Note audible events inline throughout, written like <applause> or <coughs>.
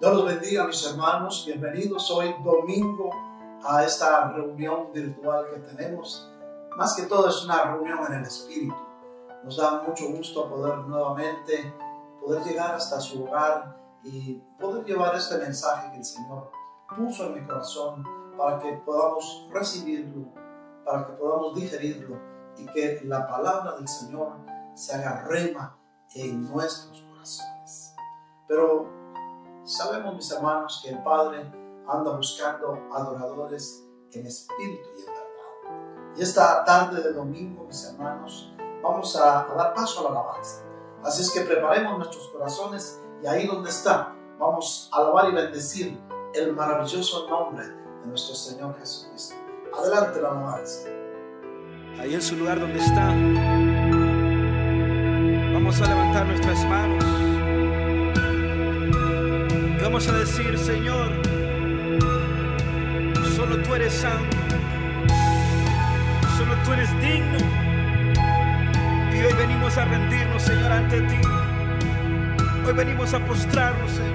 Dios los bendiga, mis hermanos. Bienvenidos hoy domingo a esta reunión virtual que tenemos. Más que todo es una reunión en el Espíritu. Nos da mucho gusto poder nuevamente poder llegar hasta su hogar y poder llevar este mensaje que el Señor puso en mi corazón para que podamos recibirlo, para que podamos digerirlo y que la palabra del Señor se haga rema en nuestros corazones. Pero sabemos, mis hermanos, que el Padre anda buscando adoradores en espíritu y en verdad. Y esta tarde de domingo, mis hermanos, vamos a, dar paso a la alabanza. Así es que preparemos nuestros corazones y ahí donde está, vamos a alabar y bendecir el maravilloso nombre de nuestro Señor Jesucristo. Adelante la alabanza. Ahí en su lugar donde está, vamos a levantar nuestras manos. A decir, Señor, solo tú eres santo, solo tú eres digno. Y hoy venimos a rendirnos, Señor, ante ti. Hoy venimos a postrarnos, Señor.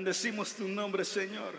Bendecimos tu nombre, Señor.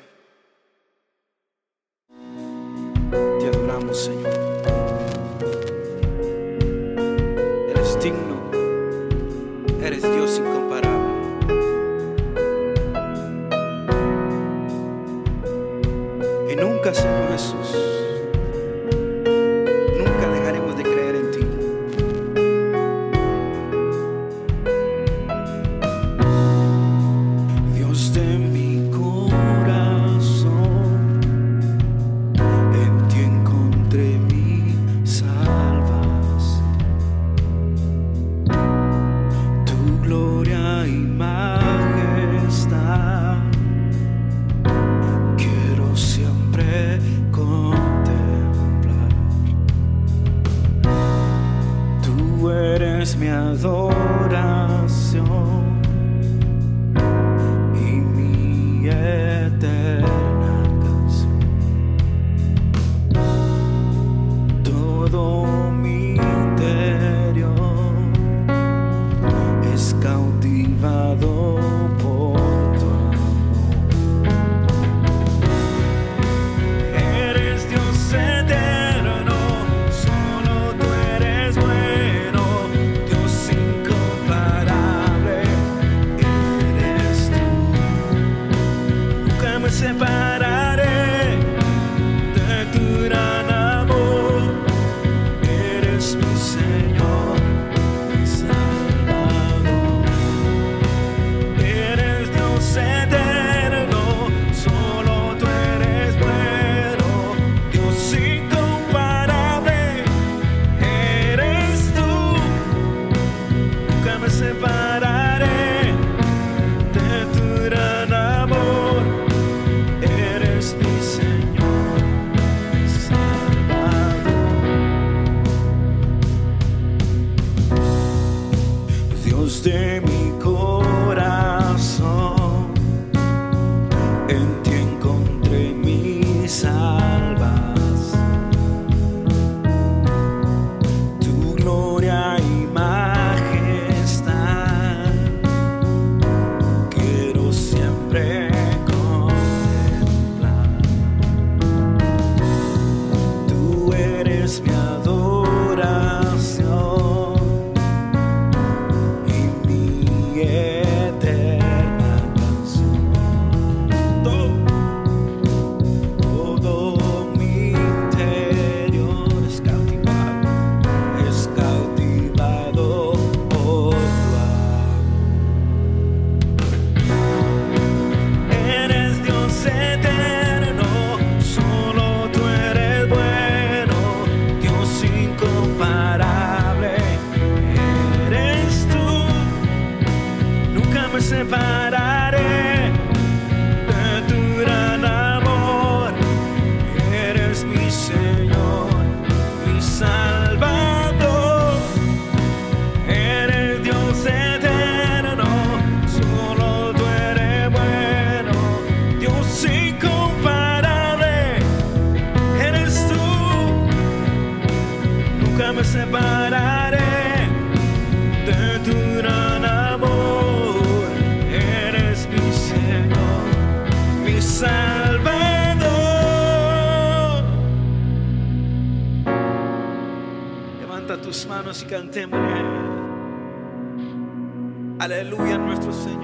separar. manos y cantémosle a Aleluya nuestro Señor.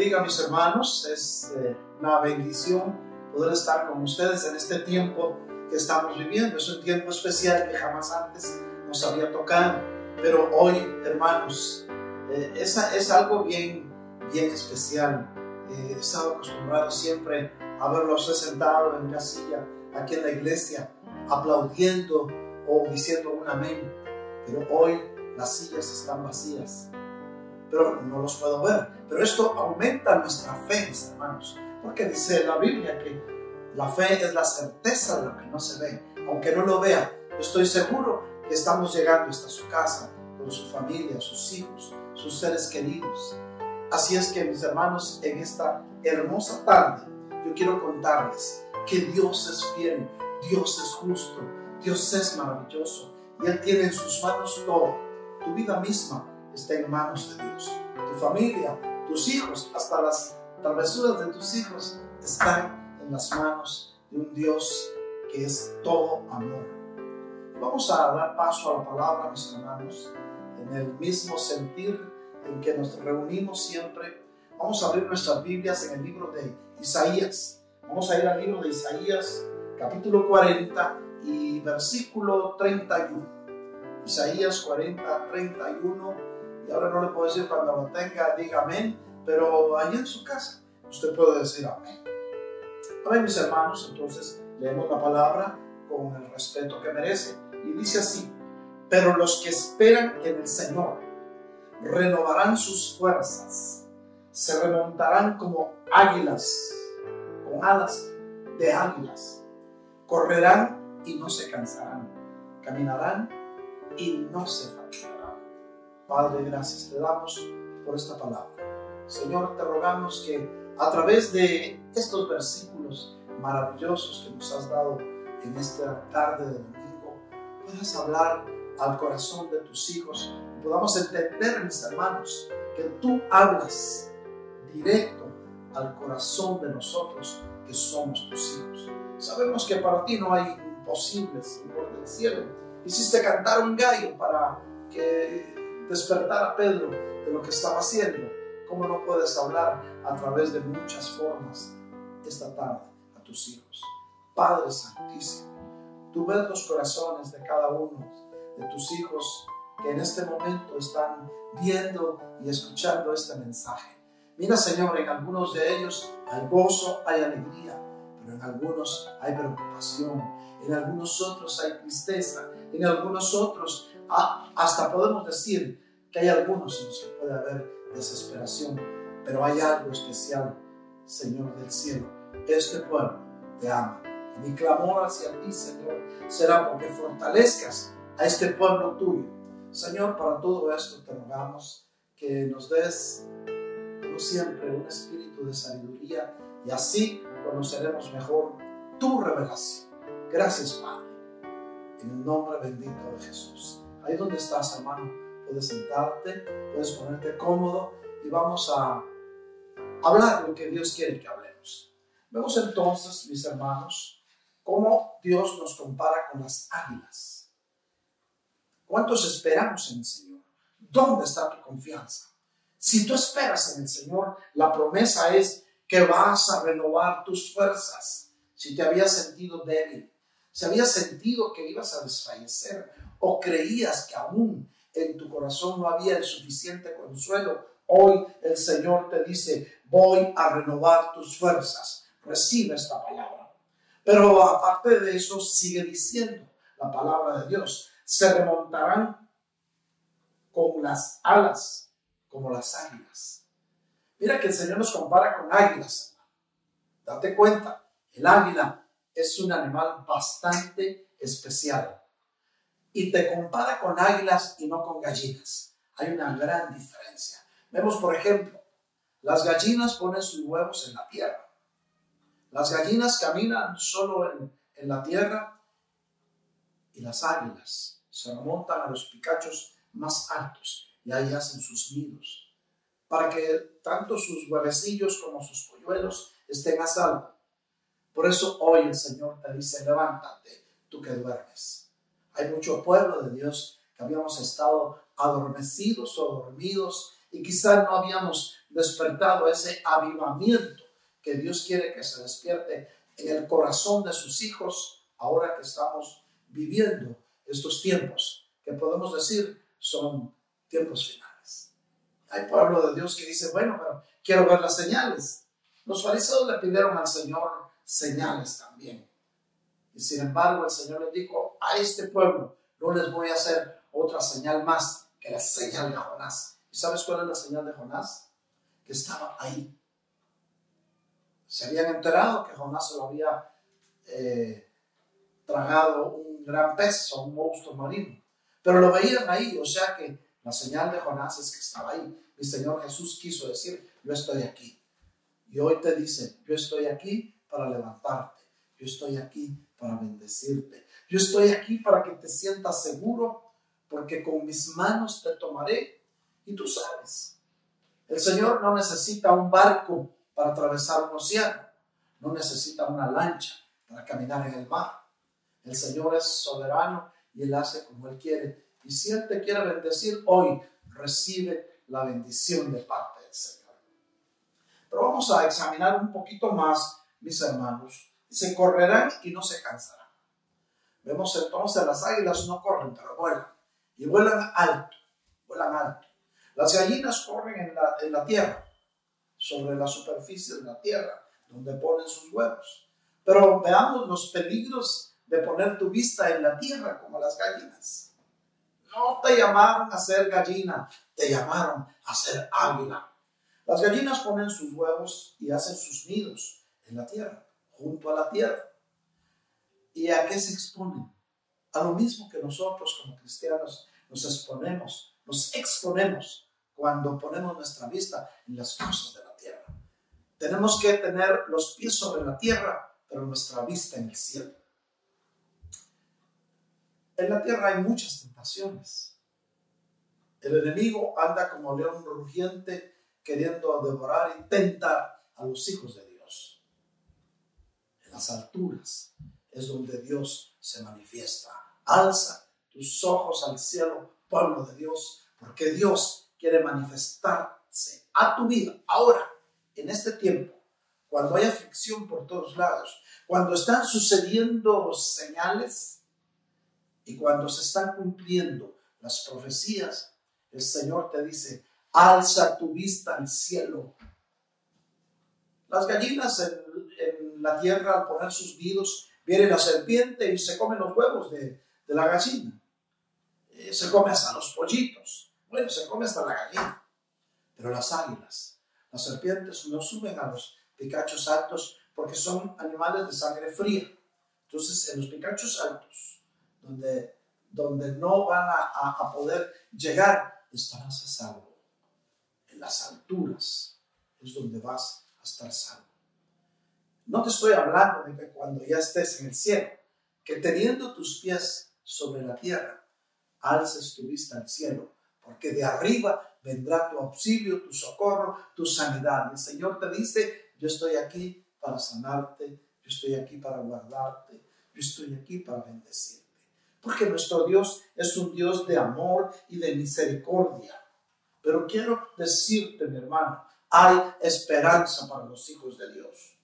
bendiga, mis hermanos. Es eh, una bendición poder estar con ustedes en este tiempo que estamos viviendo. Es un tiempo especial que jamás antes nos había tocado. Pero hoy, hermanos, eh, es, algo bien, bien especial. Eh, he acostumbrado siempre a verlos sentados en una silla aquí en la iglesia, aplaudiendo o diciendo un amén. Pero hoy las sillas están vacías pero no los puedo ver. Pero esto aumenta nuestra fe, mis hermanos, porque dice la Biblia que la fe es la certeza de lo que no se ve, aunque no lo vea. Estoy seguro que estamos llegando hasta su casa, con su familia, sus hijos, sus seres queridos. Así es que mis hermanos, en esta hermosa tarde, yo quiero contarles que Dios es fiel, Dios es justo, Dios es maravilloso y Él tiene en sus manos todo. Tu vida misma está en manos de Dios. Tu familia, tus hijos, hasta las travesuras de tus hijos están en las manos de un Dios que es todo amor. Vamos a dar paso a la palabra, mis hermanos, en el mismo sentir en que nos reunimos siempre. Vamos a abrir nuestras Biblias en el libro de Isaías. Vamos a ir al libro de Isaías, capítulo 40 y versículo 31. Isaías 40, 31. Ahora no le puedo decir cuando lo tenga, diga amén, pero allí en su casa usted puede decir amén. Amén, mis hermanos, entonces leemos la palabra con el respeto que merece. Y dice así, pero los que esperan en el Señor renovarán sus fuerzas, se remontarán como águilas, con alas de águilas, correrán y no se cansarán, caminarán y no se. Padre, gracias te damos por esta palabra. Señor, te rogamos que a través de estos versículos maravillosos que nos has dado en esta tarde de domingo, puedas hablar al corazón de tus hijos y podamos entender, mis hermanos, que tú hablas directo al corazón de nosotros que somos tus hijos. Sabemos que para ti no hay imposibles, Señor del cielo. Hiciste cantar un gallo para que despertara a Pedro de lo que estaba haciendo. ¿Cómo no puedes hablar a través de muchas formas esta tarde a tus hijos? Padre Santísimo, tú ves los corazones de cada uno de tus hijos que en este momento están viendo y escuchando este mensaje. Mira, Señor, en algunos de ellos hay gozo, hay alegría, pero en algunos hay preocupación, en algunos otros hay tristeza, en algunos otros hasta podemos decir que hay algunos en los que puede haber desesperación, pero hay algo especial, Señor del cielo. Este pueblo te ama. Mi clamor hacia ti, Señor, será porque fortalezcas a este pueblo tuyo. Señor, para todo esto te rogamos que nos des, como siempre, un espíritu de sabiduría y así conoceremos mejor tu revelación. Gracias, Padre. En el nombre bendito de Jesús. Ahí donde estás, hermano, puedes sentarte, puedes ponerte cómodo y vamos a hablar lo que Dios quiere que hablemos. Vemos entonces, mis hermanos, cómo Dios nos compara con las águilas. ¿Cuántos esperamos en el Señor? ¿Dónde está tu confianza? Si tú esperas en el Señor, la promesa es que vas a renovar tus fuerzas. Si te habías sentido débil, si habías sentido que ibas a desfallecer o creías que aún en tu corazón no había el suficiente consuelo, hoy el Señor te dice, voy a renovar tus fuerzas. Recibe esta palabra. Pero aparte de eso, sigue diciendo la palabra de Dios se remontarán con las alas como las águilas. Mira que el Señor nos compara con águilas. Date cuenta, el águila es un animal bastante especial. Y te compara con águilas y no con gallinas. Hay una gran diferencia. Vemos, por ejemplo, las gallinas ponen sus huevos en la tierra. Las gallinas caminan solo en, en la tierra y las águilas se remontan a los picachos más altos y ahí hacen sus nidos, para que tanto sus huevecillos como sus polluelos estén a salvo. Por eso hoy el Señor te dice, levántate, tú que duermes. Hay mucho pueblo de Dios que habíamos estado adormecidos o dormidos y quizás no habíamos despertado ese avivamiento que Dios quiere que se despierte en el corazón de sus hijos ahora que estamos viviendo estos tiempos, que podemos decir son tiempos finales. Hay pueblo de Dios que dice, bueno, pero quiero ver las señales. Los fariseos le pidieron al Señor señales también. Y sin embargo el Señor les dijo, a este pueblo no les voy a hacer otra señal más que la señal de Jonás. ¿Y sabes cuál es la señal de Jonás? Que estaba ahí. Se habían enterado que Jonás se lo había eh, tragado un gran pez o un monstruo marino. Pero lo veían ahí, o sea que la señal de Jonás es que estaba ahí. Mi Señor Jesús quiso decir, yo estoy aquí. Y hoy te dice, yo estoy aquí para levantarte. Yo estoy aquí para bendecirte. Yo estoy aquí para que te sientas seguro, porque con mis manos te tomaré. Y tú sabes, el Señor no necesita un barco para atravesar un océano, no necesita una lancha para caminar en el mar. El Señor es soberano y Él hace como Él quiere. Y si Él te quiere bendecir hoy, recibe la bendición de parte del Señor. Pero vamos a examinar un poquito más, mis hermanos. Se correrán y no se cansarán. Vemos entonces las águilas no corren, pero vuelan. Y vuelan alto, vuelan alto. Las gallinas corren en la, en la tierra, sobre la superficie de la tierra, donde ponen sus huevos. Pero veamos los peligros de poner tu vista en la tierra como las gallinas. No te llamaron a ser gallina, te llamaron a ser águila. Las gallinas ponen sus huevos y hacen sus nidos en la tierra, junto a la tierra. ¿Y a qué se exponen? A lo mismo que nosotros como cristianos nos exponemos, nos exponemos cuando ponemos nuestra vista en las cosas de la tierra. Tenemos que tener los pies sobre la tierra, pero nuestra vista en el cielo. En la tierra hay muchas tentaciones. El enemigo anda como león rugiente queriendo devorar y tentar a los hijos de Dios. Las alturas es donde Dios se manifiesta. Alza tus ojos al cielo, pueblo de Dios, porque Dios quiere manifestarse a tu vida ahora, en este tiempo, cuando hay aflicción por todos lados, cuando están sucediendo señales y cuando se están cumpliendo las profecías, el Señor te dice, alza tu vista al cielo. Las gallinas en la tierra al poner sus nidos, viene la serpiente y se come los huevos de, de la gallina. Eh, se come hasta los pollitos. Bueno, se come hasta la gallina. Pero las águilas, las serpientes no suben a los picachos altos porque son animales de sangre fría. Entonces, en los picachos altos, donde, donde no van a, a, a poder llegar, estarás a salvo. En las alturas es donde vas a estar salvo. No te estoy hablando de que cuando ya estés en el cielo, que teniendo tus pies sobre la tierra, alces tu vista al cielo, porque de arriba vendrá tu auxilio, tu socorro, tu sanidad. El Señor te dice, yo estoy aquí para sanarte, yo estoy aquí para guardarte, yo estoy aquí para bendecirte. Porque nuestro Dios es un Dios de amor y de misericordia. Pero quiero decirte, mi hermano, hay esperanza para los hijos de Dios.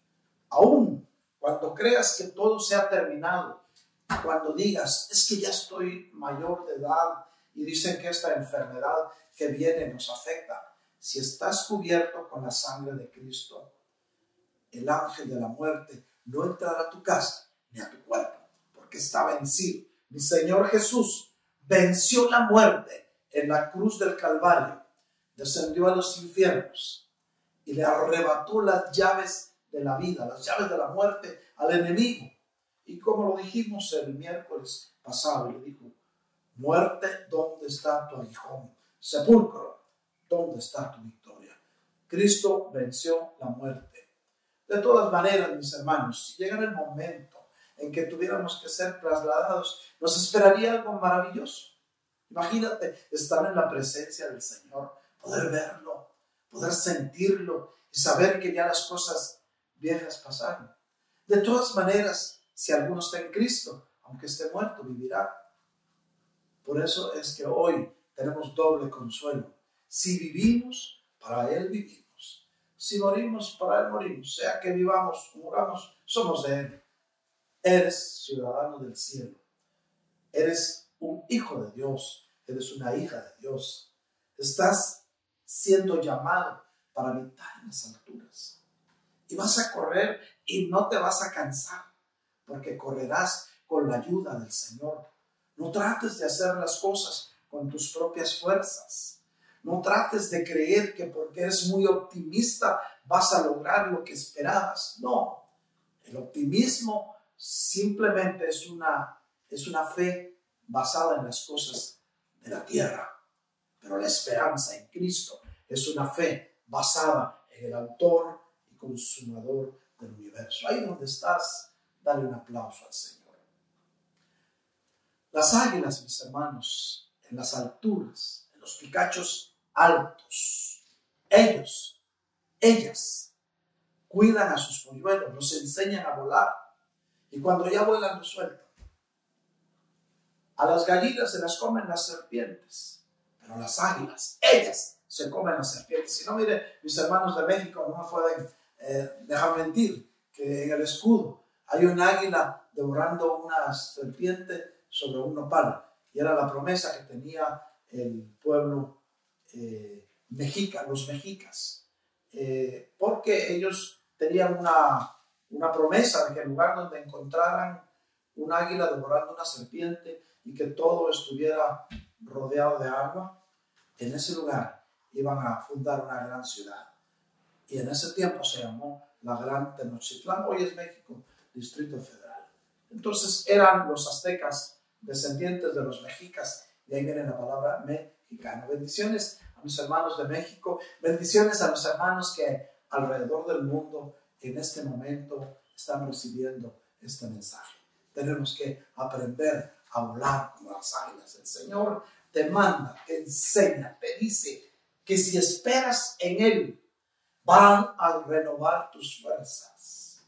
Aún cuando creas que todo se ha terminado, cuando digas, es que ya estoy mayor de edad y dicen que esta enfermedad que viene nos afecta, si estás cubierto con la sangre de Cristo, el ángel de la muerte no entrará a tu casa ni a tu cuerpo, porque está vencido. Mi Señor Jesús venció la muerte en la cruz del Calvario, descendió a los infiernos y le arrebató las llaves de la vida, las llaves de la muerte al enemigo. Y como lo dijimos el miércoles pasado, le dijo, muerte, ¿dónde está tu aguijón? Sepulcro, ¿dónde está tu victoria? Cristo venció la muerte. De todas maneras, mis hermanos, si llega el momento en que tuviéramos que ser trasladados, nos esperaría algo maravilloso. Imagínate estar en la presencia del Señor, poder verlo, poder sentirlo y saber que ya las cosas viejas pasaron. De todas maneras, si alguno está en Cristo, aunque esté muerto, vivirá. Por eso es que hoy tenemos doble consuelo. Si vivimos, para Él vivimos. Si morimos, para Él morimos. Sea que vivamos o muramos, somos de Él. Eres ciudadano del cielo. Eres un hijo de Dios. Eres una hija de Dios. Estás siendo llamado para habitar en las alturas. Y vas a correr y no te vas a cansar, porque correrás con la ayuda del Señor. No trates de hacer las cosas con tus propias fuerzas. No trates de creer que porque eres muy optimista vas a lograr lo que esperabas. No, el optimismo simplemente es una, es una fe basada en las cosas de la tierra. Pero la esperanza en Cristo es una fe basada en el autor consumador del universo. Ahí donde estás, dale un aplauso al Señor. Las águilas, mis hermanos, en las alturas, en los picachos altos, ellos, ellas, cuidan a sus polluelos, los enseñan a volar y cuando ya vuelan los sueltan. A las gallinas se las comen las serpientes, pero las águilas, ellas se comen las serpientes. Si no, mire, mis hermanos de México no pueden eh, dejar mentir que en el escudo hay un águila devorando una serpiente sobre un nopal. Y era la promesa que tenía el pueblo eh, mexica, los mexicas. Eh, porque ellos tenían una, una promesa de que el lugar donde encontraran un águila devorando una serpiente y que todo estuviera rodeado de agua, en ese lugar iban a fundar una gran ciudad. Y en ese tiempo se llamó la Gran Tenochtitlán, hoy es México, Distrito Federal. Entonces eran los aztecas descendientes de los mexicas, y ahí viene la palabra mexicano. Bendiciones a mis hermanos de México, bendiciones a los hermanos que alrededor del mundo en este momento están recibiendo este mensaje. Tenemos que aprender a volar como las águilas. El Señor te manda, te enseña, te dice que si esperas en Él, van a renovar tus fuerzas.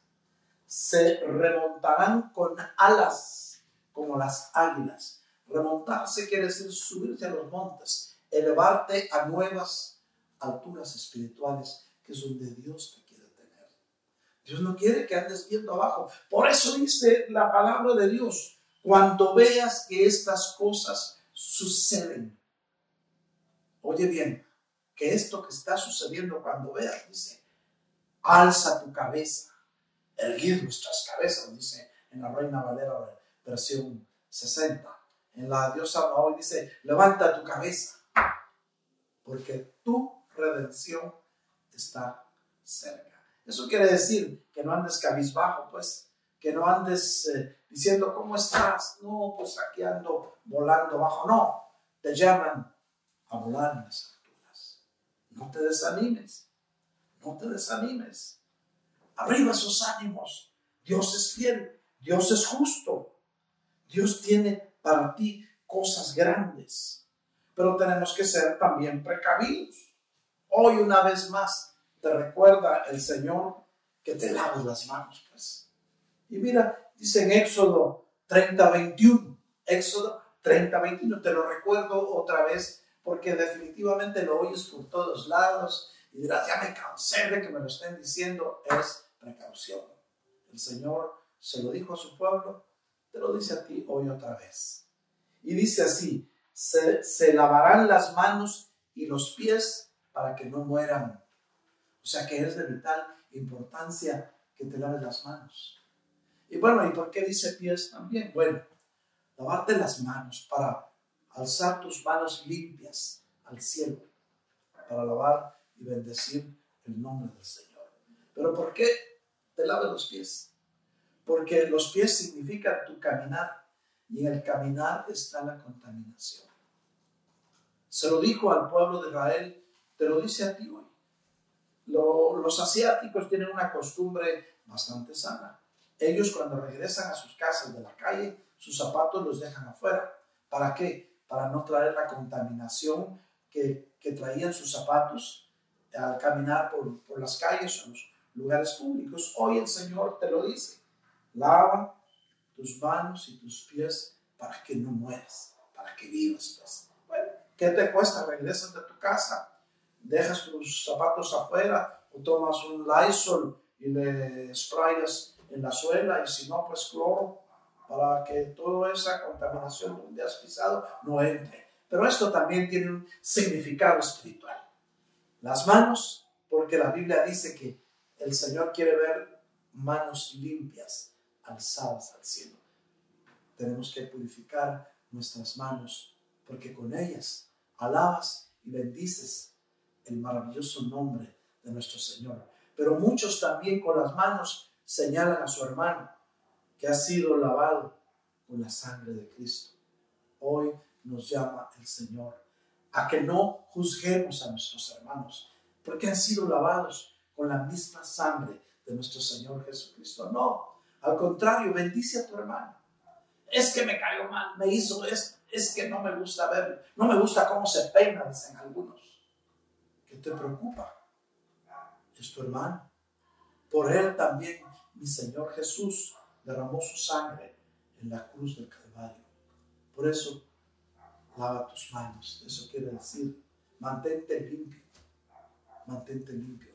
Se remontarán con alas como las águilas. Remontarse quiere decir subirte a los montes, elevarte a nuevas alturas espirituales, que es donde Dios te quiere tener. Dios no quiere que andes viendo abajo. Por eso dice la palabra de Dios, cuando veas que estas cosas suceden. Oye bien, que esto que está sucediendo cuando veas, dice, alza tu cabeza, erguir nuestras cabezas, dice en la Reina Valera versión 60. En la diosa hoy dice, levanta tu cabeza, porque tu redención está cerca. Eso quiere decir que no andes cabizbajo, pues, que no andes eh, diciendo, ¿cómo estás? No, pues aquí ando volando bajo. No, te llaman a volar en alturas. No te desanimes, no te desanimes. Arriba sus ánimos. Dios es fiel, Dios es justo. Dios tiene para ti cosas grandes, pero tenemos que ser también precavidos. Hoy una vez más te recuerda el Señor que te laves las manos, pues. Y mira, dice en Éxodo 30, 21, Éxodo 30, 21, te lo recuerdo otra vez porque definitivamente lo oyes por todos lados y dirás, ya me cansé de que me lo estén diciendo, es precaución. El Señor se lo dijo a su pueblo, te lo dice a ti hoy otra vez. Y dice así, se, se lavarán las manos y los pies para que no mueran. O sea que es de vital importancia que te laves las manos. Y bueno, ¿y por qué dice pies también? Bueno, lavarte las manos para alzar tus manos limpias al cielo, para alabar y bendecir el nombre del Señor. Pero ¿por qué te laves los pies? Porque los pies significan tu caminar y en el caminar está la contaminación. Se lo dijo al pueblo de Israel, te lo dice a ti hoy. Lo- los asiáticos tienen una costumbre bastante sana. Ellos cuando regresan a sus casas de la calle, sus zapatos los dejan afuera. ¿Para qué? Para no traer la contaminación que, que traían sus zapatos al caminar por, por las calles o los lugares públicos. Hoy el Señor te lo dice. Lava tus manos y tus pies para que no mueras, para que vivas. Pues. Bueno, ¿qué te cuesta? Regresas de tu casa, dejas tus zapatos afuera o tomas un Lysol y le sprayas en la suela y si no, pues cloro para que toda esa contaminación donde has pisado no entre. Pero esto también tiene un significado espiritual. Las manos, porque la Biblia dice que el Señor quiere ver manos limpias alzadas al cielo. Tenemos que purificar nuestras manos porque con ellas alabas y bendices el maravilloso nombre de nuestro Señor. Pero muchos también con las manos señalan a su hermano que ha sido lavado con la sangre de Cristo. Hoy nos llama el Señor a que no juzguemos a nuestros hermanos, porque han sido lavados con la misma sangre de nuestro Señor Jesucristo. No, al contrario, bendice a tu hermano. Es que me cayó mal, me hizo esto, es que no me gusta verlo, no me gusta cómo se peina, dicen algunos. ¿Qué te preocupa? Es tu hermano. Por él también mi Señor Jesús derramó su sangre en la cruz del Calvario. Por eso, lava tus manos. Eso quiere decir, mantente limpio. Mantente limpio.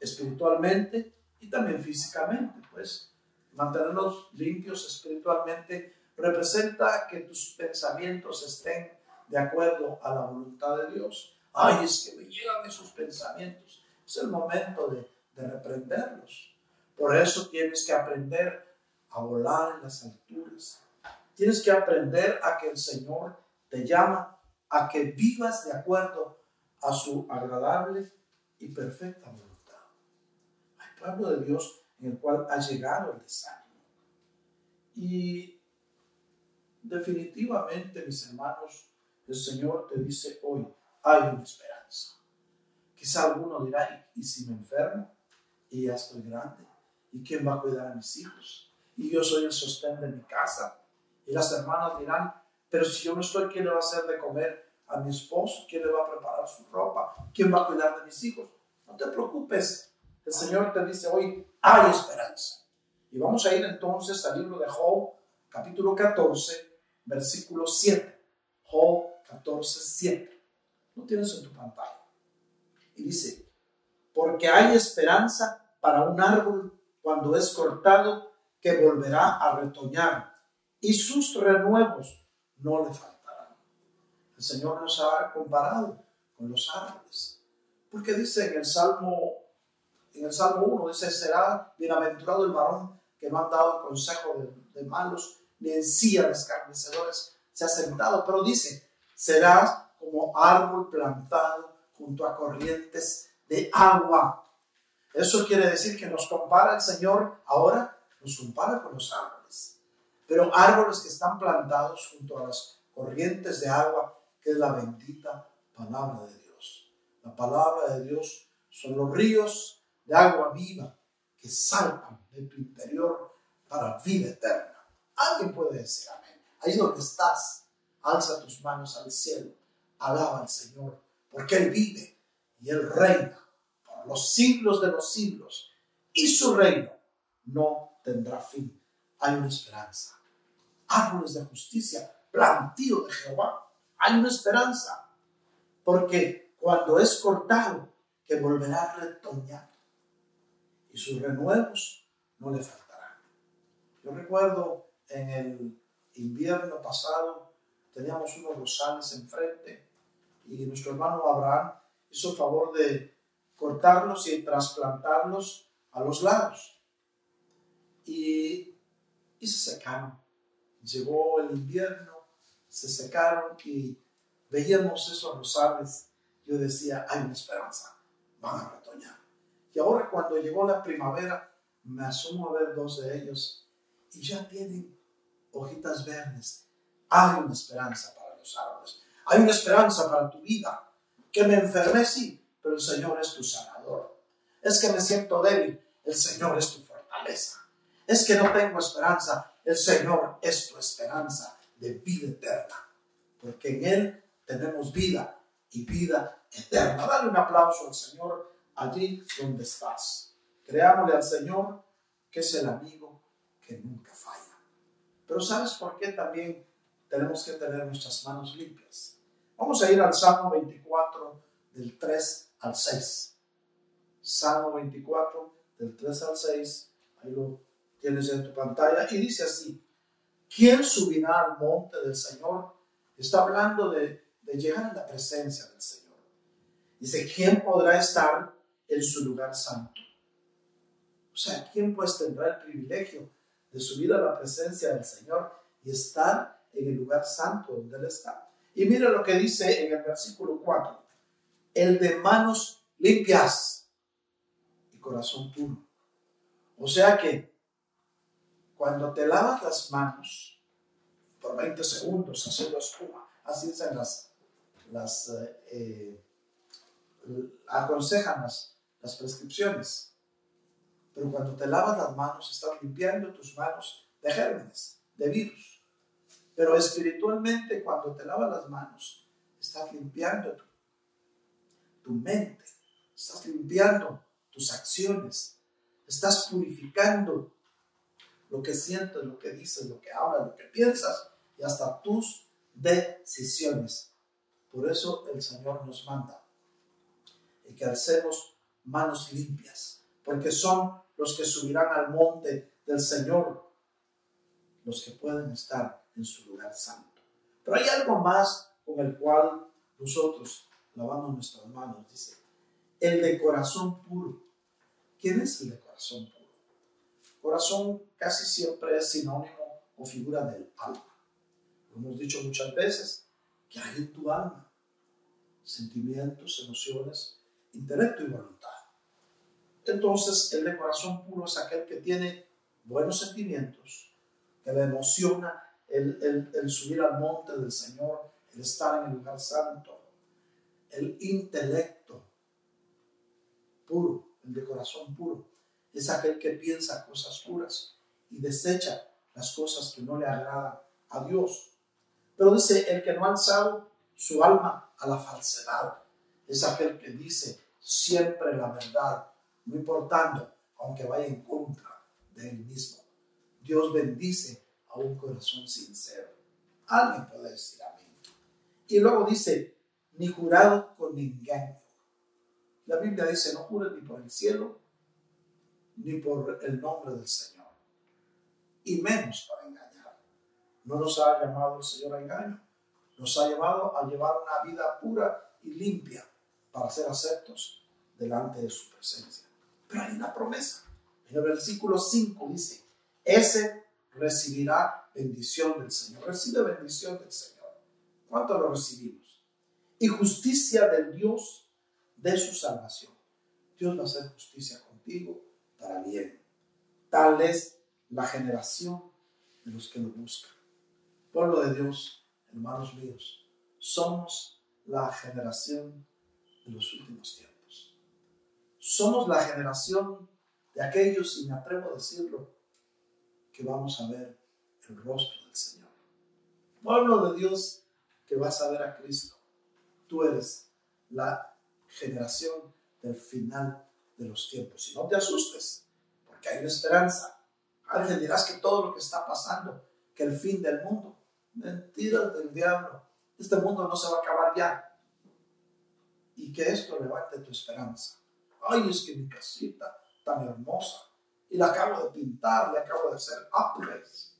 Espiritualmente y también físicamente, pues. Mantenernos limpios espiritualmente representa que tus pensamientos estén de acuerdo a la voluntad de Dios. Ay, es que me llegan esos pensamientos. Es el momento de, de reprenderlos. Por eso tienes que aprender a volar en las alturas. Tienes que aprender a que el Señor te llama a que vivas de acuerdo a su agradable y perfecta voluntad. Hay pueblo de Dios en el cual ha llegado el desánimo. Y definitivamente, mis hermanos, el Señor te dice hoy, hay una esperanza. Quizá alguno dirá, ¿y si me enfermo? Y ya estoy grande. ¿Y quién va a cuidar a mis hijos? Y yo soy el sostén de mi casa. Y las hermanas dirán, pero si yo no estoy, ¿quién le va a hacer de comer a mi esposo? ¿Quién le va a preparar su ropa? ¿Quién va a cuidar de mis hijos? No te preocupes. El Señor te dice hoy, hay esperanza. Y vamos a ir entonces al libro de Job, capítulo 14, versículo 7. Job 14, 7. Lo tienes en tu pantalla. Y dice, porque hay esperanza para un árbol cuando es cortado que volverá a retoñar y sus renuevos no le faltarán. El Señor nos ha comparado con los árboles, porque dice en el Salmo, en el Salmo 1, dice, será bienaventurado el varón que no ha dado el consejo de, de malos, ni en de escarnecedores se ha sentado, pero dice, serás como árbol plantado junto a corrientes de agua. Eso quiere decir que nos compara el Señor ahora, nos compara con los árboles. Pero árboles que están plantados junto a las corrientes de agua, que es la bendita palabra de Dios. La palabra de Dios son los ríos de agua viva que saltan de tu interior para vida eterna. Alguien puede decir amén. Ahí es donde estás. Alza tus manos al cielo. Alaba al Señor, porque Él vive y Él reina por los siglos de los siglos. Y su reino no tendrá fin. Hay una esperanza. Árboles de justicia, plantío de Jehová. Hay una esperanza. Porque cuando es cortado, que volverá a retoñar. Y sus renuevos no le faltarán. Yo recuerdo en el invierno pasado, teníamos unos rosales enfrente y nuestro hermano Abraham hizo favor de cortarlos y trasplantarlos a los lados. Y, se secaron. Llegó el invierno, se secaron y veíamos esos rosales. Yo decía, hay una esperanza, van a retoñar. Y ahora cuando llegó la primavera, me asomo a ver dos de ellos y ya tienen hojitas verdes. Hay una esperanza para los árboles. Hay una esperanza para tu vida. Que me enfermé, sí, pero el Señor es tu sanador. Es que me siento débil, el Señor es tu fortaleza. Es que no tengo esperanza, el Señor es tu esperanza de vida eterna. Porque en Él tenemos vida y vida eterna. Dale un aplauso al Señor allí donde estás. Creámosle al Señor que es el amigo que nunca falla. Pero ¿sabes por qué también tenemos que tener nuestras manos limpias? Vamos a ir al Salmo 24 del 3 al 6. Salmo 24 del 3 al 6. Ahí lo tienes en tu pantalla. Y dice así, ¿quién subirá al monte del Señor? Está hablando de, de llegar a la presencia del Señor. Dice, ¿quién podrá estar en su lugar santo? O sea, ¿quién pues tendrá el privilegio de subir a la presencia del Señor y estar en el lugar santo donde Él está? Y mire lo que dice en el versículo 4. El de manos limpias y corazón puro. O sea que cuando te lavas las manos por 20 segundos haciendo espuma, así dicen las, las eh, eh, aconsejan las, las prescripciones. Pero cuando te lavas las manos, estás limpiando tus manos de gérmenes, de virus. Pero espiritualmente, cuando te lavas las manos, estás limpiando tu, tu mente, estás limpiando tus acciones, estás purificando lo que sientes, lo que dices, lo que hablas, lo que piensas y hasta tus decisiones. Por eso el Señor nos manda y que alcemos manos limpias, porque son los que subirán al monte del Señor, los que pueden estar en su lugar santo. Pero hay algo más con el cual nosotros lavamos nuestras manos, dice, el de corazón puro. ¿Quién es el de corazón puro? Corazón casi siempre es sinónimo o figura del alma. Lo hemos dicho muchas veces, que hay en tu alma sentimientos, emociones, intelecto y voluntad. Entonces, el de corazón puro es aquel que tiene buenos sentimientos, que le emociona el, el, subir al monte del Señor, el estar en el lugar santo, el intelecto puro, el de corazón puro, es aquel que piensa cosas puras y desecha las cosas que no le agradan a Dios. Pero dice, el que no ha alzado su alma a la falsedad, es aquel que dice siempre la verdad, no importando, aunque vaya en contra de él mismo. Dios bendice a un corazón sincero. Alguien puede decir amén. Y luego dice, ni jurado con engaño. La Biblia dice, no jures ni por el cielo, ni por el nombre del Señor. Y menos para engañar. No nos ha llamado el Señor a engaño. Nos ha llevado a llevar una vida pura y limpia para ser aceptos delante de su presencia. Pero hay una promesa. En el versículo 5 dice, ese recibirá bendición del Señor. Recibe bendición del Señor. ¿Cuánto lo recibimos? Y justicia del Dios de su salvación. Dios va a hacer justicia contigo para bien. Tal es la generación de los que lo buscan. Pueblo de Dios, hermanos míos, somos la generación de los últimos tiempos. Somos la generación de aquellos, y me atrevo a decirlo, que vamos a ver el rostro del Señor. Pueblo de Dios que vas a ver a Cristo. Tú eres la generación del final de los tiempos. Y no te asustes, porque hay una esperanza. Alguien dirás que todo lo que está pasando, que el fin del mundo, mentiras del diablo. Este mundo no se va a acabar ya. Y que esto levante tu esperanza. Ay, es que mi casita tan hermosa y la acabo de pintar, le acabo de hacer upgrades.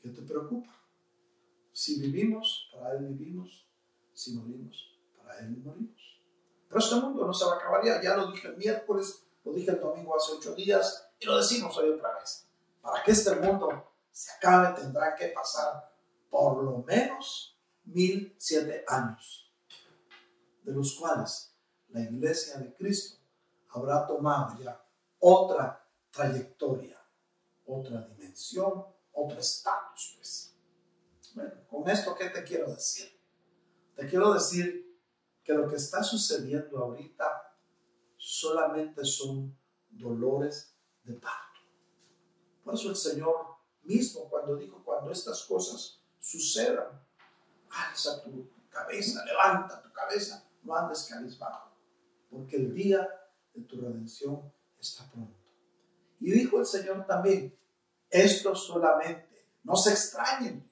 ¿Qué te preocupa? Si vivimos, para Él vivimos. Si morimos, para Él morimos. Pero este mundo no se va a acabar ya. Ya lo dije el miércoles, lo dije el domingo hace ocho días y lo decimos hoy otra vez. Para que este mundo se acabe tendrá que pasar por lo menos mil siete años, de los cuales la iglesia de Cristo habrá tomado ya otra trayectoria, otra dimensión, otro estatus, pues. Bueno, con esto, ¿qué te quiero decir? Te quiero decir que lo que está sucediendo ahorita solamente son dolores de parto. Por eso el Señor mismo cuando dijo, cuando estas cosas sucedan, alza tu cabeza, levanta tu cabeza, no andes cabizbajo, porque el día de tu redención está pronto. Y dijo el Señor también, esto solamente, no se extrañen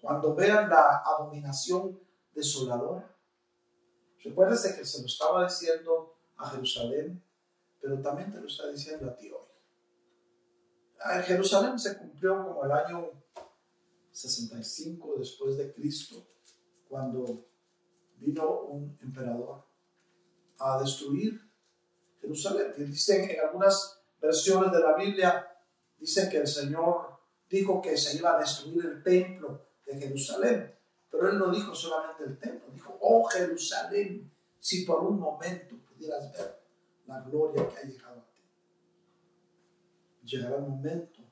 cuando vean la abominación desoladora. Recuérdese que se lo estaba diciendo a Jerusalén, pero también te lo está diciendo a ti hoy. En Jerusalén se cumplió como el año 65 después de Cristo, cuando vino un emperador a destruir Jerusalén. Y dicen en algunas versiones de la Biblia, dicen que el Señor dijo que se iba a destruir el templo de Jerusalén. Pero él no dijo solamente el templo, dijo, oh Jerusalén, si por un momento pudieras ver la gloria que ha llegado a ti. Llegará un momento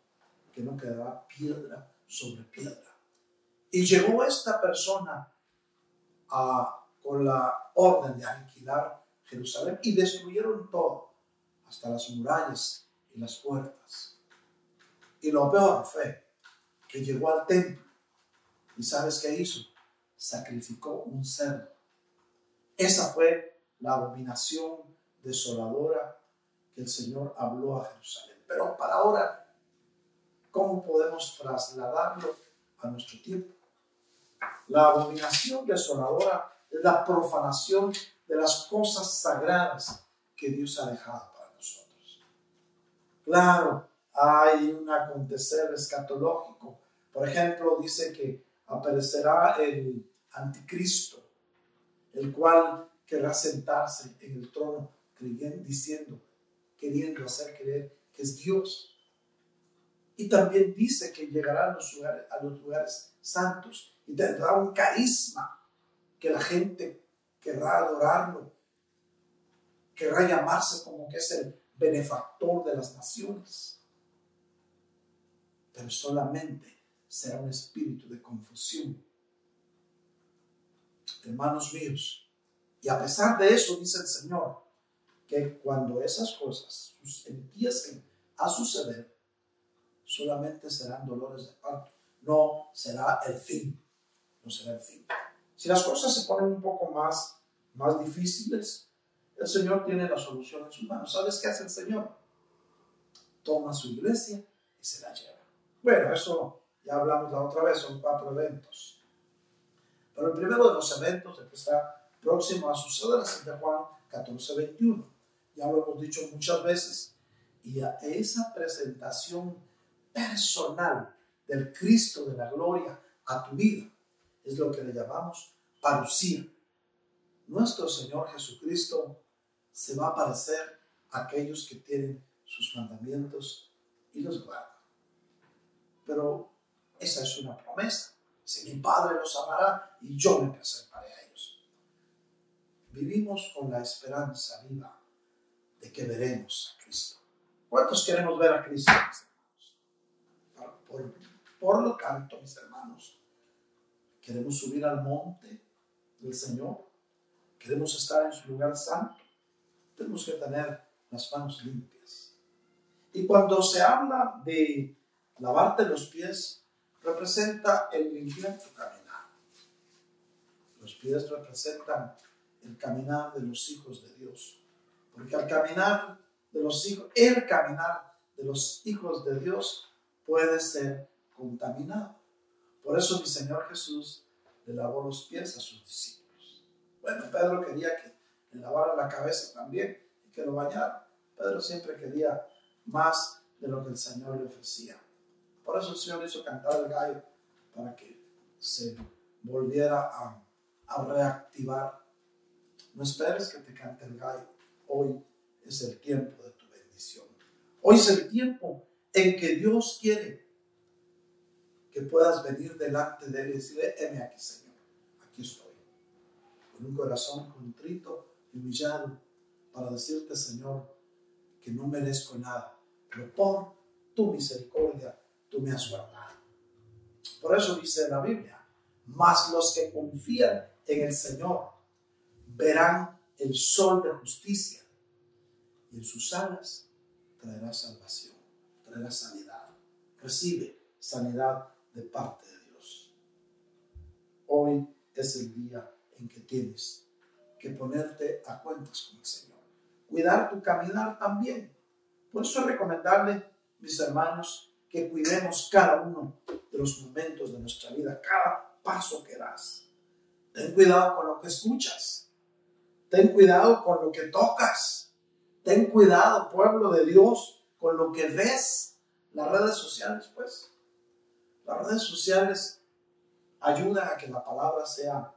que no quedará piedra sobre piedra. Y llegó esta persona a, con la orden de aniquilar Jerusalén y destruyeron todo, hasta las murallas y las puertas. Y lo peor fue que llegó al templo y ¿sabes qué hizo? Sacrificó un cerdo. Esa fue la abominación desoladora que el Señor habló a Jerusalén. Pero para ahora, ¿cómo podemos trasladarlo a nuestro tiempo? La abominación desoladora es la profanación de las cosas sagradas que Dios ha dejado para nosotros. Claro, hay un acontecer escatológico. Por ejemplo, dice que aparecerá el anticristo, el cual querrá sentarse en el trono creyendo, diciendo, queriendo hacer creer que es Dios. Y también dice que llegará a los lugares, a los lugares santos y tendrá un carisma que la gente querrá adorarlo, querrá llamarse como que es el benefactor de las naciones. Pero solamente será un espíritu de confusión. Hermanos míos, y a pesar de eso dice el Señor, que cuando esas cosas empiecen a suceder, solamente serán dolores de parto, no será el fin, no será el fin. Si las cosas se ponen un poco más, más difíciles, el Señor tiene la solución en sus manos. ¿Sabes qué hace el Señor? Toma su iglesia y se la lleva. Bueno, eso ya hablamos la otra vez, son cuatro eventos. Pero el primero de los eventos, que está próximo a suceder, es el de Juan 14, 21. Ya lo hemos dicho muchas veces. Y a esa presentación personal del Cristo de la gloria a tu vida es lo que le llamamos parucía. Nuestro Señor Jesucristo se va a parecer a aquellos que tienen sus mandamientos y los guardan. Pero esa es una promesa. Si mi Padre los amará y yo me presentaré a ellos. Vivimos con la esperanza viva de que veremos a Cristo. ¿Cuántos queremos ver a Cristo? Por, por lo tanto, mis hermanos, queremos subir al monte del Señor, queremos estar en su lugar santo, tenemos que tener las manos limpias. Y cuando se habla de lavarte los pies, representa el limpiar caminar. Los pies representan el caminar de los hijos de Dios. Porque al caminar de los hijos, el caminar de los hijos de Dios puede ser contaminado. Por eso mi Señor Jesús le lavó los pies a sus discípulos. Bueno, Pedro quería que le lavara la cabeza también y que lo bañara. Pedro siempre quería más de lo que el Señor le ofrecía. Por eso el Señor hizo cantar el gallo, para que se volviera a, reactivar. No esperes que te cante el gallo. Hoy es el tiempo de tu bendición. Hoy es el tiempo en que Dios quiere que puedas venir delante de Él y decirle, heme aquí, Señor, aquí estoy. Con un corazón contrito y humillado para decirte, Señor, que no merezco nada, pero por tu misericordia me has guardado. Por eso dice la Biblia, mas los que confían en el Señor verán el sol de justicia y en sus alas traerá salvación, traerá sanidad. Recibe sanidad de parte de Dios. Hoy es el día en que tienes que ponerte a cuentas con el Señor. Cuidar tu caminar también. Por eso es recomendable, mis hermanos, que cuidemos cada uno de los momentos de nuestra vida, cada paso que das. Ten cuidado con lo que escuchas. Ten cuidado con lo que tocas. Ten cuidado, pueblo de Dios, con lo que ves. Las redes sociales, pues. Las redes sociales ayudan a que la palabra sea,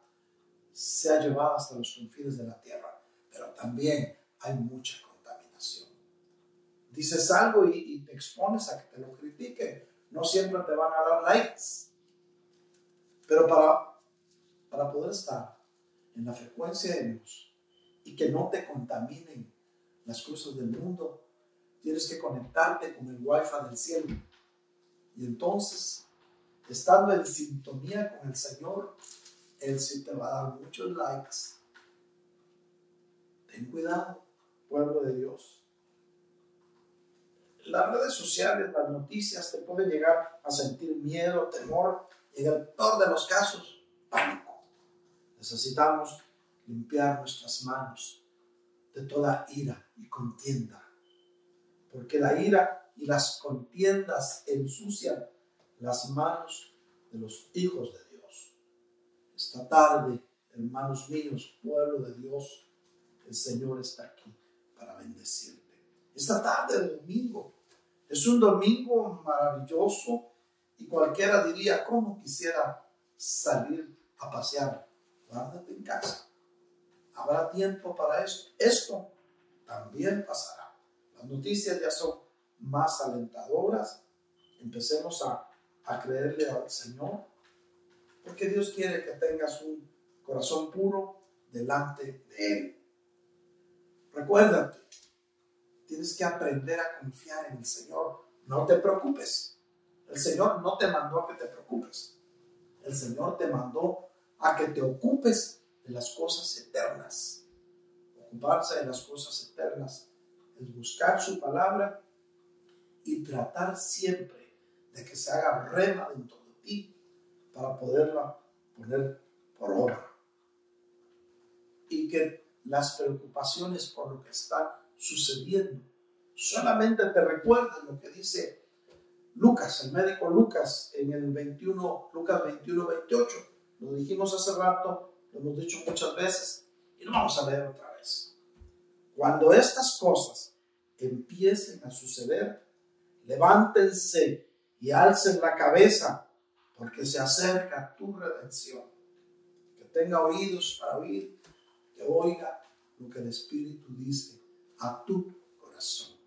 sea llevada hasta los confines de la tierra, pero también hay mucha. Dices algo y, y te expones a que te lo critiquen. No siempre te van a dar likes, pero para para poder estar en la frecuencia de Dios y que no te contaminen las cosas del mundo, tienes que conectarte con el wifi del cielo. Y entonces, estando en sintonía con el Señor, Él sí te va a dar muchos likes. Ten cuidado, pueblo de Dios. Las redes sociales, las noticias te pueden llegar a sentir miedo, temor y en el peor de los casos, pánico. Necesitamos limpiar nuestras manos de toda ira y contienda, porque la ira y las contiendas ensucian las manos de los hijos de Dios. Esta tarde, hermanos míos, pueblo de Dios, el Señor está aquí para bendecirte. Esta tarde de domingo es un domingo maravilloso y cualquiera diría, ¿cómo quisiera salir a pasear? Guárdate en casa. Habrá tiempo para esto. Esto también pasará. Las noticias ya son más alentadoras. Empecemos a, a creerle al Señor, porque Dios quiere que tengas un corazón puro delante de Él. Recuérdate, tienes que aprender a confiar en el Señor. No te preocupes. El Señor no te mandó a que te preocupes. El Señor te mandó a que te ocupes de las cosas eternas. Ocuparse de las cosas eternas es buscar su palabra y tratar siempre de que se haga rema dentro de ti para poderla poner por obra. Y que las preocupaciones por lo que está sucediendo solamente te recuerden lo que dice Lucas, el médico Lucas, en el 21, Lucas 21, 28. Lo dijimos hace rato, lo hemos dicho muchas veces y lo vamos a leer otra vez. Cuando estas cosas empiecen a suceder, levántense y alcen la cabeza, porque se acerca tu redención. Que tenga oídos para oír, que oiga lo que el Espíritu dice a tu corazón.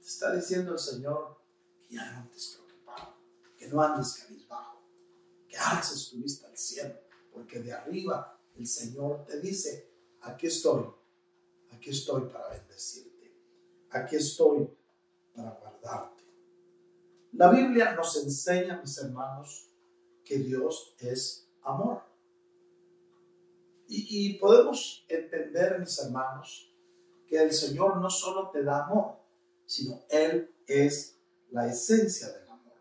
Te está diciendo el Señor que ya no andes preocupado, que no andes cabizbajo, que alces tu vista al cielo, porque de arriba el Señor te dice, aquí estoy, aquí estoy para bendecirte, aquí estoy para guardarte. La Biblia nos enseña, mis hermanos, que Dios es amor. Y, y, podemos entender, mis hermanos, que el Señor no solo te da amor, sino Él es la esencia del amor.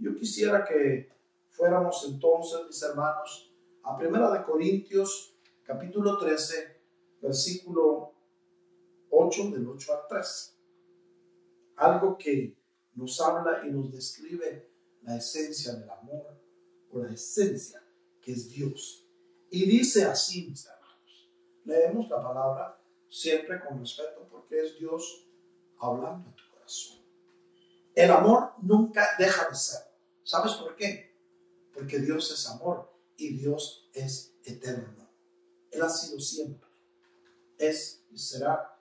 Yo quisiera que fuéramos entonces, mis hermanos, a Primera de Corintios, capítulo 13, versículo 8, del 8 al 3. Algo que nos habla y nos describe la esencia del amor o la esencia que es Dios. Y dice así, mis hermanos, leemos la palabra siempre con respeto porque es Dios hablando a tu corazón. El amor nunca deja de ser. ¿Sabes por qué? Porque Dios es amor y Dios es eterno. Él ha sido siempre. Es y será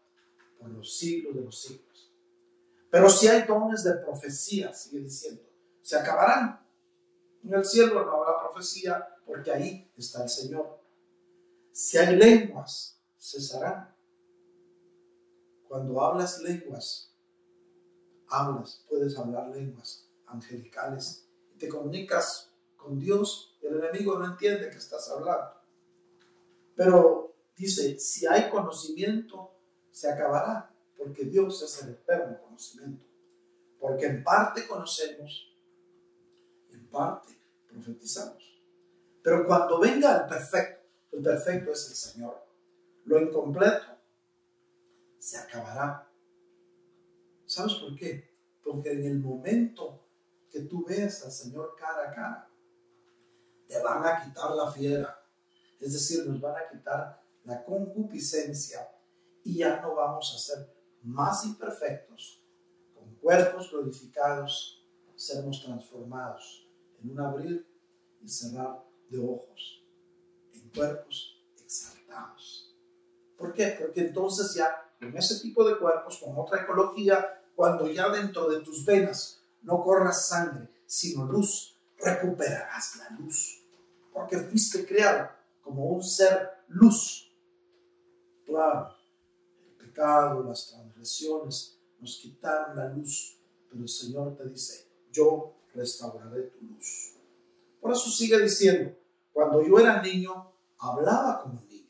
por los siglos de los siglos. Pero si hay dones de profecía, sigue diciendo, se acabarán. En el cielo no habrá profecía porque ahí está el Señor. Si hay lenguas, cesarán. Cuando hablas lenguas, hablas, puedes hablar lenguas angelicales y te comunicas con Dios el enemigo no entiende que estás hablando. Pero dice, si hay conocimiento, se acabará, porque Dios es el eterno conocimiento. Porque en parte conocemos, en parte profetizamos. Pero cuando venga el perfecto, el perfecto es el Señor. Lo incompleto se acabará. ¿Sabes por qué? Porque en el momento que tú ves al Señor cara a cara, te van a quitar la fiera. Es decir, nos van a quitar la concupiscencia y ya no vamos a ser más imperfectos, con cuerpos glorificados, seremos transformados en un abrir y cerrar de ojos, en cuerpos exaltados. ¿Por qué? Porque entonces ya con ese tipo de cuerpos, con otra ecología, cuando ya dentro de tus venas no corra sangre, sino luz, recuperarás la luz. porque fuiste creado como un ser luz. Claro, el pecado, las transgresiones nos quitaron la luz, pero el Señor te dice, yo restauraré tu luz. Por eso sigue diciendo, cuando yo era niño, hablaba como niño,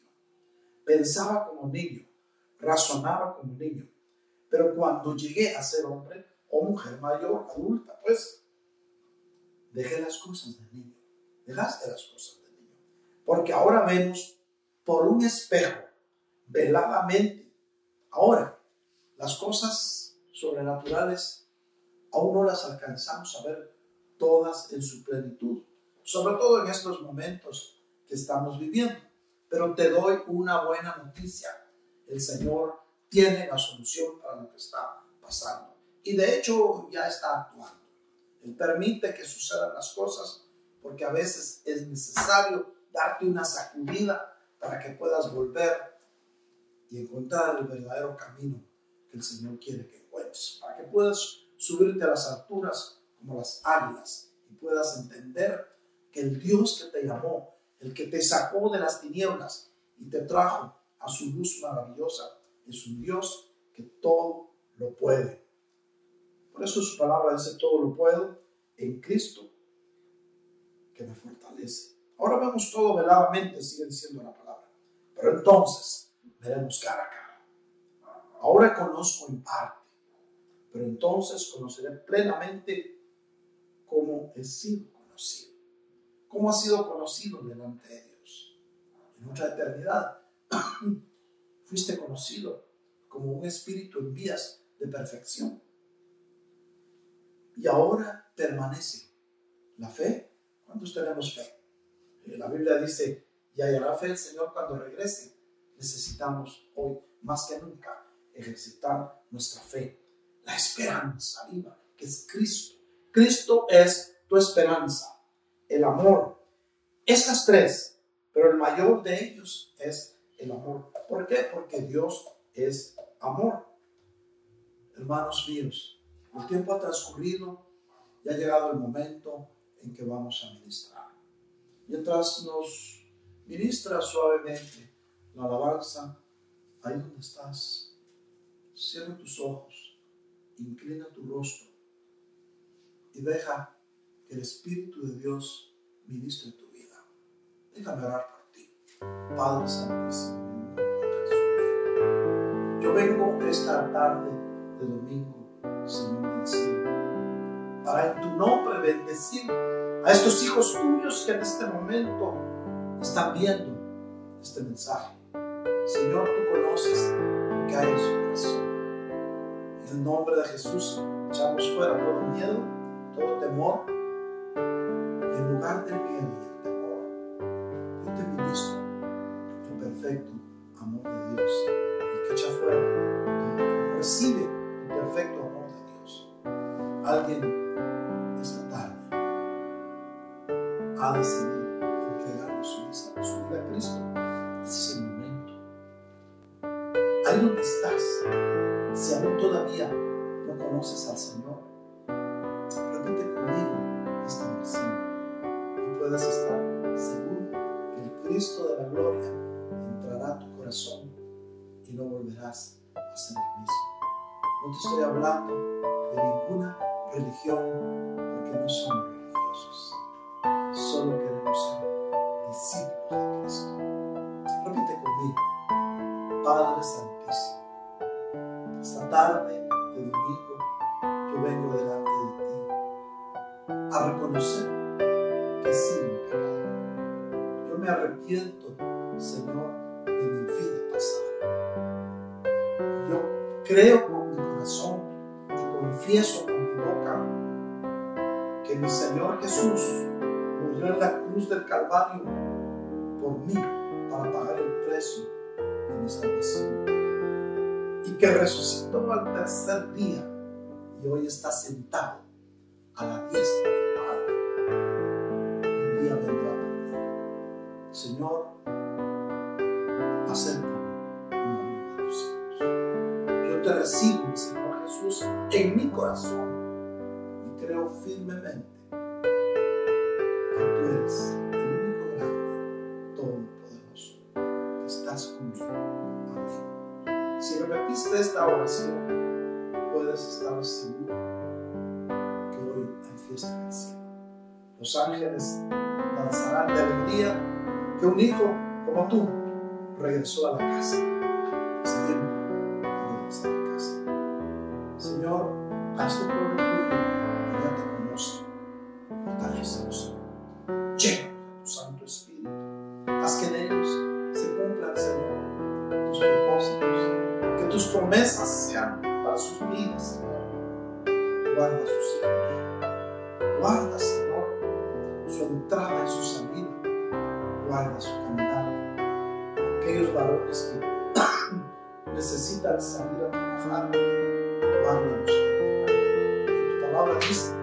pensaba como niño, razonaba como niño, pero cuando llegué a ser hombre o mujer mayor, adulta, pues dejé las cosas del niño, dejaste las cosas del niño, porque ahora vemos por un espejo, veladamente, ahora las cosas sobrenaturales aún no las alcanzamos a ver todas en su plenitud, sobre todo en estos momentos que estamos viviendo. Pero te doy una buena noticia. El Señor tiene la solución para lo que está pasando. Y de hecho ya está actuando. Él permite que sucedan las cosas porque a veces es necesario darte una sacudida para que puedas volver y encontrar el verdadero camino que el Señor quiere que encuentres. Para que puedas subirte a las alturas como las águilas y puedas entender que el Dios que te llamó, el que te sacó de las tinieblas y te trajo a su luz maravillosa, es un Dios que todo lo puede. Por eso su palabra dice, todo lo puedo en Cristo que me fortalece. Ahora vemos todo veladamente, sigue diciendo la palabra. Pero entonces veremos cara a cara. Ahora conozco en parte, pero entonces conoceré plenamente cómo he sido conocido. Cómo ha sido conocido delante de Dios. En otra eternidad <coughs> fuiste conocido como un espíritu en vías de perfección. Y ahora permanece la fe. ¿Cuántos tenemos fe? Eh, La Biblia dice, y hallará fe el Señor cuando regrese. Necesitamos hoy, más que nunca, ejercitar nuestra fe. La esperanza viva, que es Cristo. Cristo es tu esperanza, el amor. Estas tres, pero el mayor de ellos es el amor. ¿Por qué? Porque Dios es amor. Hermanos míos, el tiempo ha transcurrido y ha llegado el momento en que vamos a ministrar. Mientras nos ministra suavemente la alabanza, ahí donde estás, cierra tus ojos, inclina tu rostro y deja que el Espíritu de Dios ministre tu vida. Déjame orar. Padre Santísimo. Yo vengo esta tarde de domingo, Señor del cielo, para en tu nombre bendecir a estos hijos tuyos que en este momento están viendo este mensaje. Señor, tú conoces lo que hay en su corazón. En el nombre de Jesús echamos fuera todo miedo, todo temor. Y en lugar del miedo perfecto amor de Dios. El que echa fuera. Recibe el perfecto amor de Dios. Alguien esta tarde ha decidido entregarle su vida, su a Cristo. Ese es el momento. Ahí donde estás, si aún todavía no conoces al Señor, repite conmigo esta oración y puedas estar seguro que el Cristo de la gloria y no volverás a ser el mismo. No te estoy hablando de ninguna religión porque no son Calvario por mí para pagar el precio de mi salvación y que resucitó al tercer día y hoy está sentado a la diestra del Padre. Un día vendrá por mí. Señor, como uno de tus hijos. Yo te recibo, Señor Jesús, en mi corazón y creo firmemente puedes estar seguro que hoy hay fiesta en el cielo. Los ángeles danzarán de alegría que un hijo como tú regresó a la casa. Es regresar a casa. Señor, a este pueblo tuyo que ya te conoce. Tus promesas sean para sus vidas, Señor. Guarda sus hijos. Guarda, Señor, su entrada y su salida. Guarda su caminata. Aquellos varones que <coughs> necesitan salir a trabajar, guárdalos. Tu palabra dice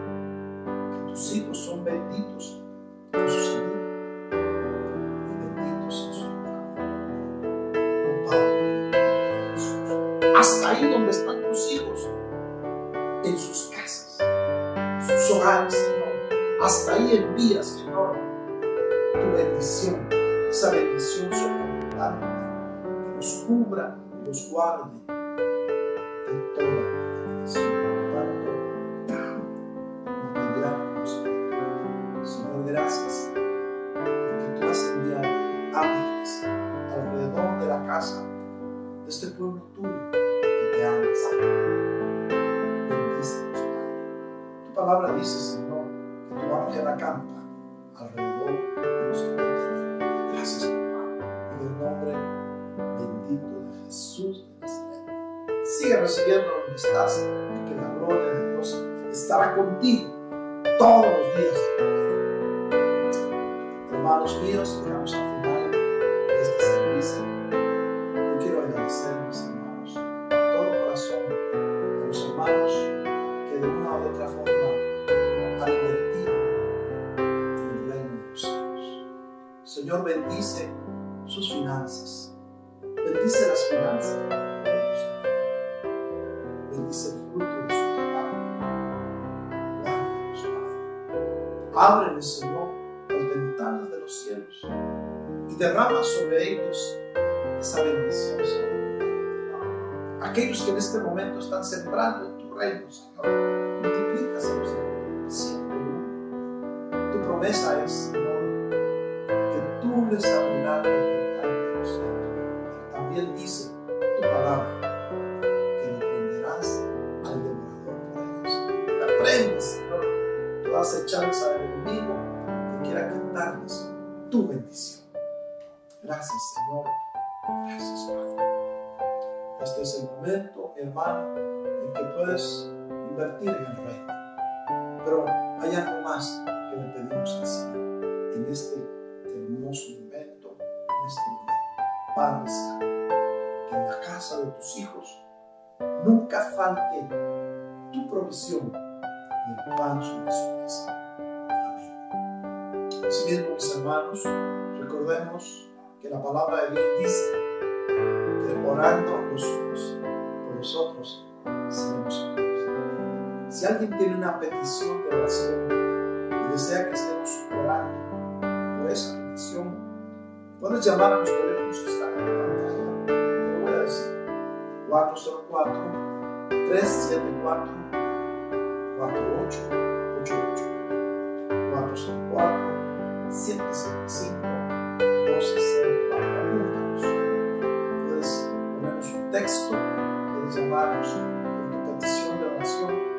los cubra y los D. esa bendición, Señor. Aquellos que en este momento están sembrando en tu reino, Señor, multiplícaselos Señor, uno. Tu promesa es, Señor, que tú les abrirás hermano, en que puedes invertir en el reino. Pero hay algo más que le pedimos al Señor en este hermoso momento, en este momento. Padre que en la casa de tus hijos nunca falte tu provisión y el pan sobre su mesa. Amén. Asimismo, mis hermanos, recordemos que la palabra de Dios dice orando los por los otros seremos salvos. Si alguien tiene una petición de oración y desea que estemos orando por esa petición, puedes llamar a los teléfonos que están en la pantalla. Te lo voy a decir. 404 374 4888 404 775 1204 Apúntanos. Puedes ponernos un texto, llamarnos con tu petición de oración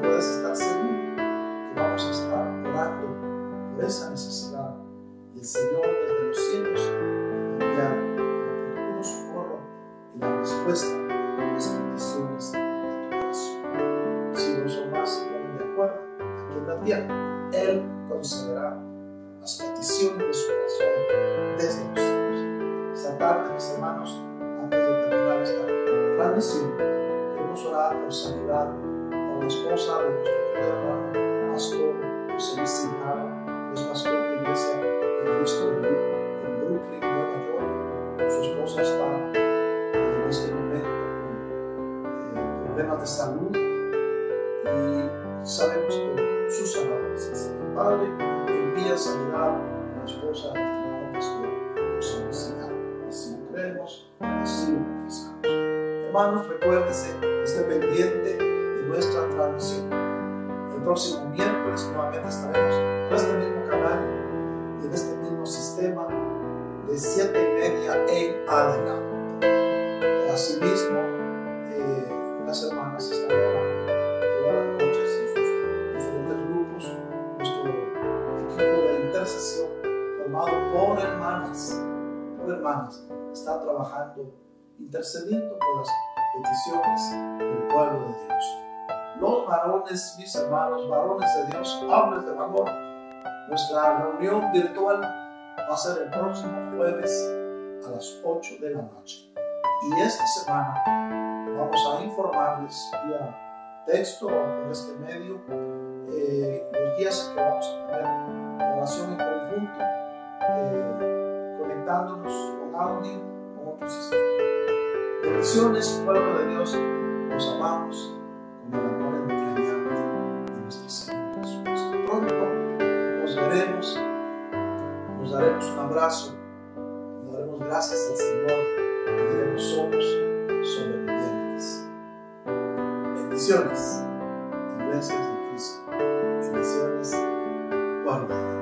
puedes estar seguro que vamos a estar orando por esa necesidad y el Señor desde los cielos enviar el oportuno socorro y la respuesta a las peticiones de tu corazón. Si dos o más se ponen de acuerdo aquí en la tierra, Él concederá las peticiones de su corazón desde los cielos. Esta tarde, mis hermanos, antes de terminar esta transmisión, queremos orar por sanidad por la esposa de nuestro querido hermano, pastor José Luis Silvano, que es pastor de iglesia de Cristo de Vida en Brooklyn, Nueva York. Su esposa está en este momento con eh, problemas de salud trabajando, intercediendo por las peticiones del pueblo de Dios. Los varones, mis hermanos, varones de Dios, hombres de valor, nuestra reunión virtual va a ser el próximo jueves a las 8 de la noche. Y esta semana vamos a informarles vía texto o por este medio eh, los días en que vamos a tener oración en conjunto, eh, conectándonos con audio otro sistema. Bendiciones, pueblo de Dios, los amamos con el amor entrañable de nuestro Señor Jesucristo. Pronto nos veremos, nos daremos un abrazo, nos daremos gracias al Señor y diremos somos sobrevivientes. Bendiciones, iglesias de Cristo. Bendiciones, pueblo.